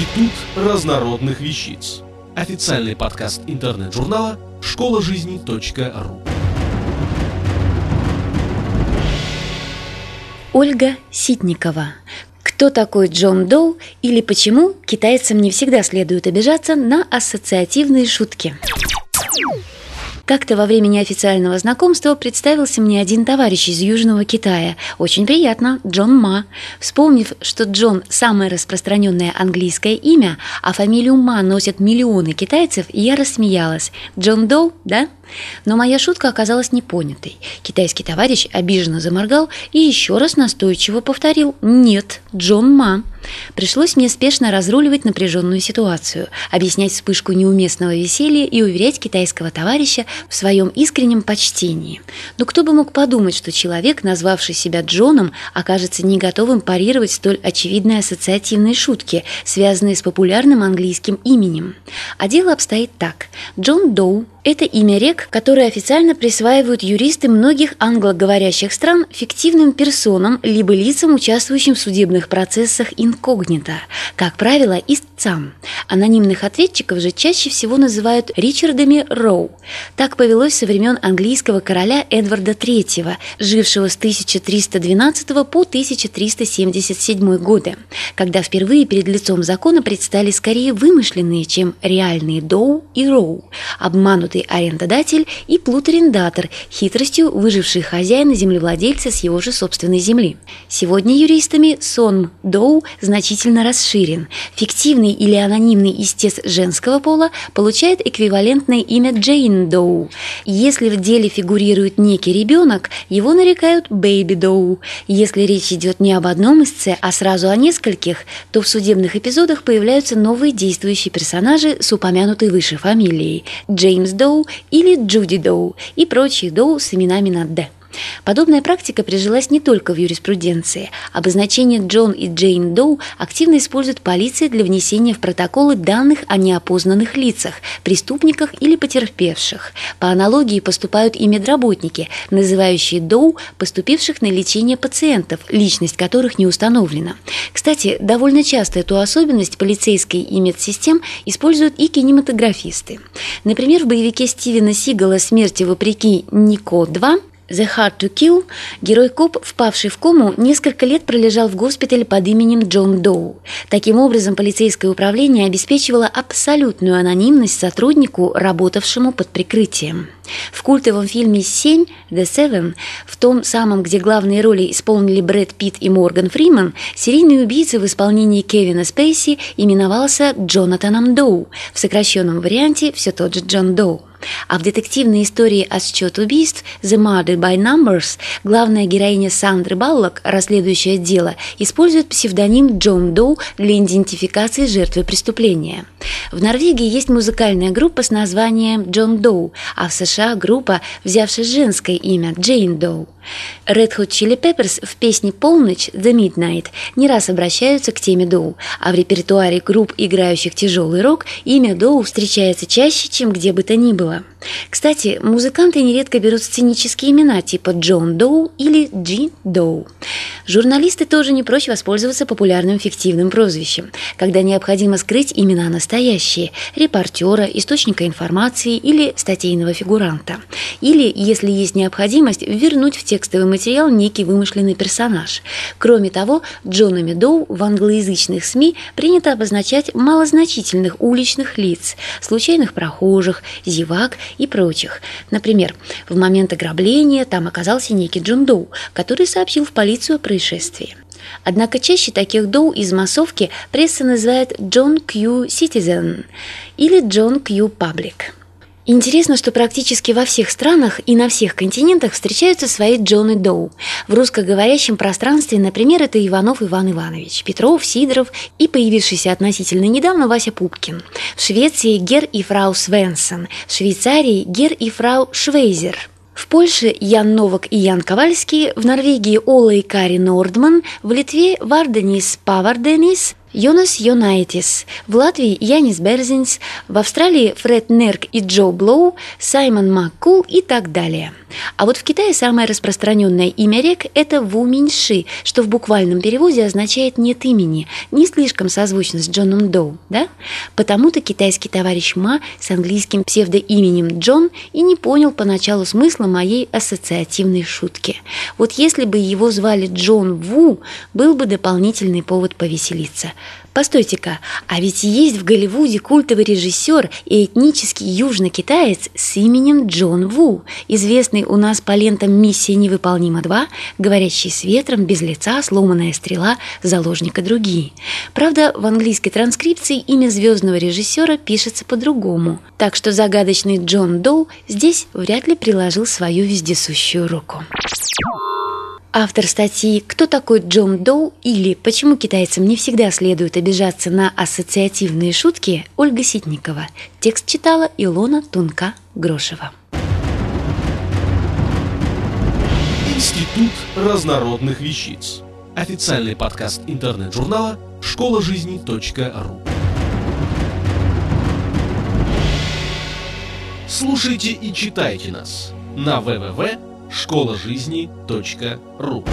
Институт разнородных вещиц. Официальный подкаст интернет-журнала школа жизни.ру. Ольга Ситникова. Кто такой Джон Доу или почему китайцам не всегда следует обижаться на ассоциативные шутки? Как-то во время неофициального знакомства представился мне один товарищ из Южного Китая. Очень приятно, Джон Ма. Вспомнив, что Джон – самое распространенное английское имя, а фамилию Ма носят миллионы китайцев, я рассмеялась. Джон Доу, да? Но моя шутка оказалась непонятой. Китайский товарищ обиженно заморгал и еще раз настойчиво повторил «Нет, Джон Ма». Пришлось мне спешно разруливать напряженную ситуацию, объяснять вспышку неуместного веселья и уверять китайского товарища в своем искреннем почтении. Но кто бы мог подумать, что человек, назвавший себя Джоном, окажется не готовым парировать столь очевидные ассоциативные шутки, связанные с популярным английским именем. А дело обстоит так. Джон Доу – это имя рек, которое официально присваивают юристы многих англоговорящих стран фиктивным персонам либо лицам, участвующим в судебных процессах инкогнито, как правило, истцам. Анонимных ответчиков же чаще всего называют Ричардами Роу. Так повелось со времен английского короля Эдварда III, жившего с 1312 по 1377 годы, когда впервые перед лицом закона предстали скорее вымышленные, чем реальные Доу и Роу, обманутые обманутый арендодатель и плут-арендатор, хитростью выживший хозяина землевладельца с его же собственной земли. Сегодня юристами сон Доу значительно расширен. Фиктивный или анонимный истец женского пола получает эквивалентное имя Джейн Доу. Если в деле фигурирует некий ребенок, его нарекают Бэйби Доу. Если речь идет не об одном истце, а сразу о нескольких, то в судебных эпизодах появляются новые действующие персонажи с упомянутой выше фамилией – Джеймс Доу или Джуди Доу и прочие Доу с именами на «Д». Подобная практика прижилась не только в юриспруденции. Обозначение Джон и Джейн Доу активно использует полиция для внесения в протоколы данных о неопознанных лицах, преступниках или потерпевших. По аналогии поступают и медработники, называющие Доу поступивших на лечение пациентов, личность которых не установлена. Кстати, довольно часто эту особенность полицейской и медсистем используют и кинематографисты. Например, в боевике Стивена Сигала «Смерти вопреки Нико 2» The Hard to Kill, герой Коп, впавший в кому, несколько лет пролежал в госпитале под именем Джон Доу. Таким образом, полицейское управление обеспечивало абсолютную анонимность сотруднику, работавшему под прикрытием. В культовом фильме «Сень» «The Seven», в том самом, где главные роли исполнили Брэд Питт и Морган Фриман, серийный убийца в исполнении Кевина Спейси именовался Джонатаном Доу, в сокращенном варианте все тот же Джон Доу. А в детективной истории «О счет убийств» «The Murder by Numbers» главная героиня Сандры Баллок, расследующая дело, использует псевдоним Джон Доу для идентификации жертвы преступления. В Норвегии есть музыкальная группа с названием Джон Доу, а в США группа, взявшая женское имя Джейн Доу. Red Hot Chili Peppers в песне «Полночь» «The Midnight» не раз обращаются к теме Доу, а в репертуаре групп, играющих тяжелый рок, имя Доу встречается чаще, чем где бы то ни было. Кстати, музыканты нередко берут сценические имена типа Джон Доу или Джин Доу. Журналисты тоже не прочь воспользоваться популярным фиктивным прозвищем, когда необходимо скрыть имена настоящие – репортера, источника информации или статейного фигуранта. Или, если есть необходимость, вернуть в текстовый материал некий вымышленный персонаж. Кроме того, Джонами Доу в англоязычных СМИ принято обозначать малозначительных уличных лиц, случайных прохожих, зевак и прочих. Например, в момент ограбления там оказался некий Джон Доу, который сообщил в полицию о происшествии. Однако чаще таких доу из массовки пресса называет John Q Citizen или John Q Public. Интересно, что практически во всех странах и на всех континентах встречаются свои Джоны Доу. В русскоговорящем пространстве, например, это Иванов Иван Иванович, Петров, Сидоров и появившийся относительно недавно Вася Пупкин. В Швеции герр и фрау Свенсон, в Швейцарии герр и фрау Швейзер. В Польше Ян Новак и Ян Ковальский, в Норвегии Ола и Кари Нордман, в Литве Варденис Паварденис, Йонас Йонайтис, в Латвии Янис Берзинс, в Австралии Фред Нерк и Джо Блоу, Саймон Маккул и так далее. А вот в Китае самое распространенное имя рек – это Ву Миньши, что в буквальном переводе означает «нет имени», не слишком созвучно с Джоном Доу, да? Потому-то китайский товарищ Ма с английским псевдоименем Джон и не понял поначалу смысла моей ассоциативной шутки. Вот если бы его звали Джон Ву, был бы дополнительный повод повеселиться. Постойте-ка, а ведь есть в Голливуде культовый режиссер и этнический южно-китаец с именем Джон Ву, известный у нас по лентам «Миссия невыполнима 2», «Говорящий с ветром», «Без лица», «Сломанная стрела», «Заложника другие». Правда, в английской транскрипции имя звездного режиссера пишется по-другому, так что загадочный Джон Доу здесь вряд ли приложил свою вездесущую руку. Автор статьи «Кто такой Джон Доу» или «Почему китайцам не всегда следует обижаться на ассоциативные шутки» Ольга Ситникова. Текст читала Илона Тунка-Грошева. Институт разнородных вещиц. Официальный подкаст интернет-журнала школа жизни.ру. Слушайте и читайте нас на www.школажизни.ру